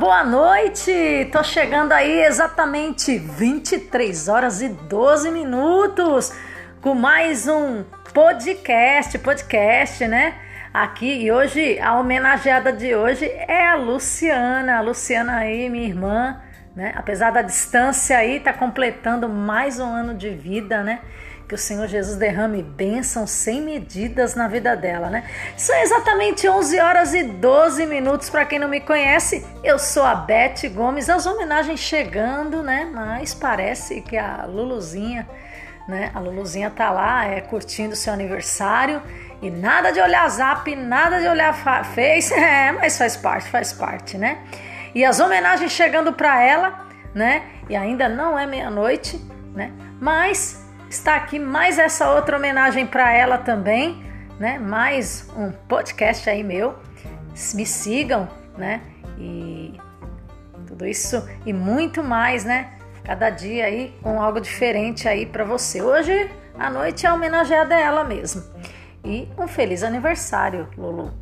boa noite! Tô chegando aí exatamente 23 horas e 12 minutos com mais um podcast, podcast, né? Aqui e hoje a homenageada de hoje é a Luciana, a Luciana aí, minha irmã, né? Apesar da distância aí, tá completando mais um ano de vida, né? Que o Senhor Jesus derrame bênçãos sem medidas na vida dela, né? São exatamente 11 horas e 12 minutos. Para quem não me conhece, eu sou a Beth Gomes. As homenagens chegando, né? Mas parece que a Luluzinha, né? A Luluzinha tá lá, é curtindo seu aniversário. E nada de olhar zap, nada de olhar face. É, mas faz parte, faz parte, né? E as homenagens chegando para ela, né? E ainda não é meia-noite, né? Mas está aqui mais essa outra homenagem para ela também, né? Mais um podcast aí meu. Me sigam, né? E tudo isso e muito mais, né? Cada dia aí com algo diferente aí para você. Hoje à noite é homenageada a ela mesmo. E um feliz aniversário, Lulu.